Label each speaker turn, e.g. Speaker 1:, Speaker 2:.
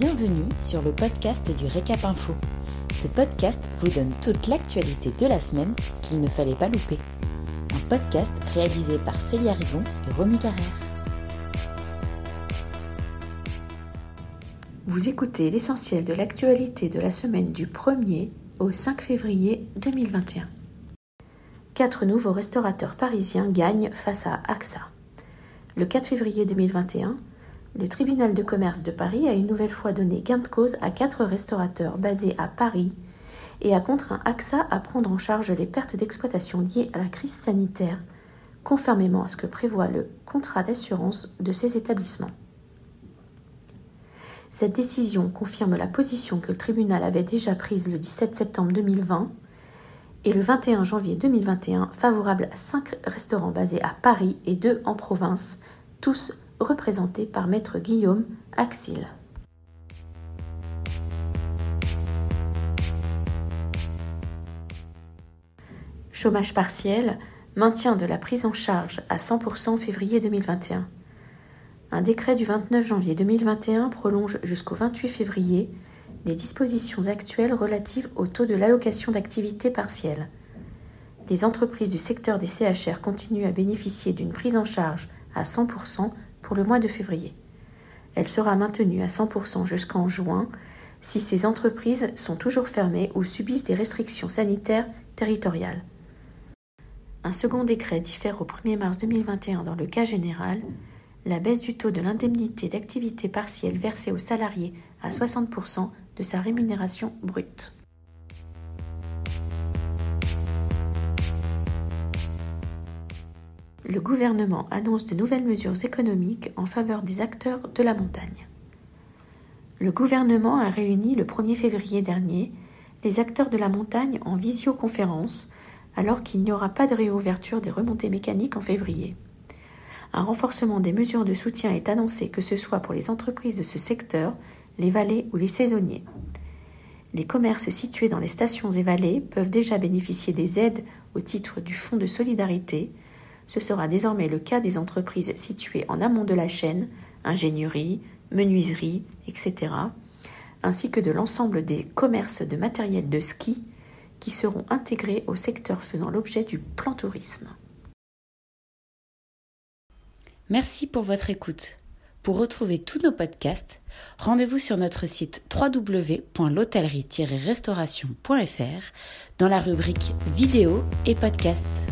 Speaker 1: Bienvenue sur le podcast du Récap Info. Ce podcast vous donne toute l'actualité de la semaine qu'il ne fallait pas louper. Un podcast réalisé par Célia Rivon et Romy Carrère.
Speaker 2: Vous écoutez l'essentiel de l'actualité de la semaine du 1er au 5 février 2021. Quatre nouveaux restaurateurs parisiens gagnent face à AXA. Le 4 février 2021, le tribunal de commerce de Paris a une nouvelle fois donné gain de cause à quatre restaurateurs basés à Paris et a contraint AXA à prendre en charge les pertes d'exploitation liées à la crise sanitaire, conformément à ce que prévoit le contrat d'assurance de ces établissements. Cette décision confirme la position que le tribunal avait déjà prise le 17 septembre 2020 et le 21 janvier 2021 favorable à cinq restaurants basés à Paris et deux en province, tous représenté par maître Guillaume Axil. Chômage partiel, maintien de la prise en charge à 100% février 2021. Un décret du 29 janvier 2021 prolonge jusqu'au 28 février les dispositions actuelles relatives au taux de l'allocation d'activité partielle. Les entreprises du secteur des CHR continuent à bénéficier d'une prise en charge à 100% pour le mois de février. Elle sera maintenue à 100% jusqu'en juin si ces entreprises sont toujours fermées ou subissent des restrictions sanitaires territoriales. Un second décret diffère au 1er mars 2021 dans le cas général. La baisse du taux de l'indemnité d'activité partielle versée aux salariés à 60% de sa rémunération brute. Le gouvernement annonce de nouvelles mesures économiques en faveur des acteurs de la montagne. Le gouvernement a réuni le 1er février dernier les acteurs de la montagne en visioconférence alors qu'il n'y aura pas de réouverture des remontées mécaniques en février. Un renforcement des mesures de soutien est annoncé que ce soit pour les entreprises de ce secteur, les vallées ou les saisonniers. Les commerces situés dans les stations et vallées peuvent déjà bénéficier des aides au titre du Fonds de solidarité, ce sera désormais le cas des entreprises situées en amont de la chaîne, ingénierie, menuiserie, etc., ainsi que de l'ensemble des commerces de matériel de ski qui seront intégrés au secteur faisant l'objet du plan tourisme.
Speaker 1: Merci pour votre écoute. Pour retrouver tous nos podcasts, rendez-vous sur notre site www.l'hôtellerie-restauration.fr dans la rubrique vidéo et podcasts.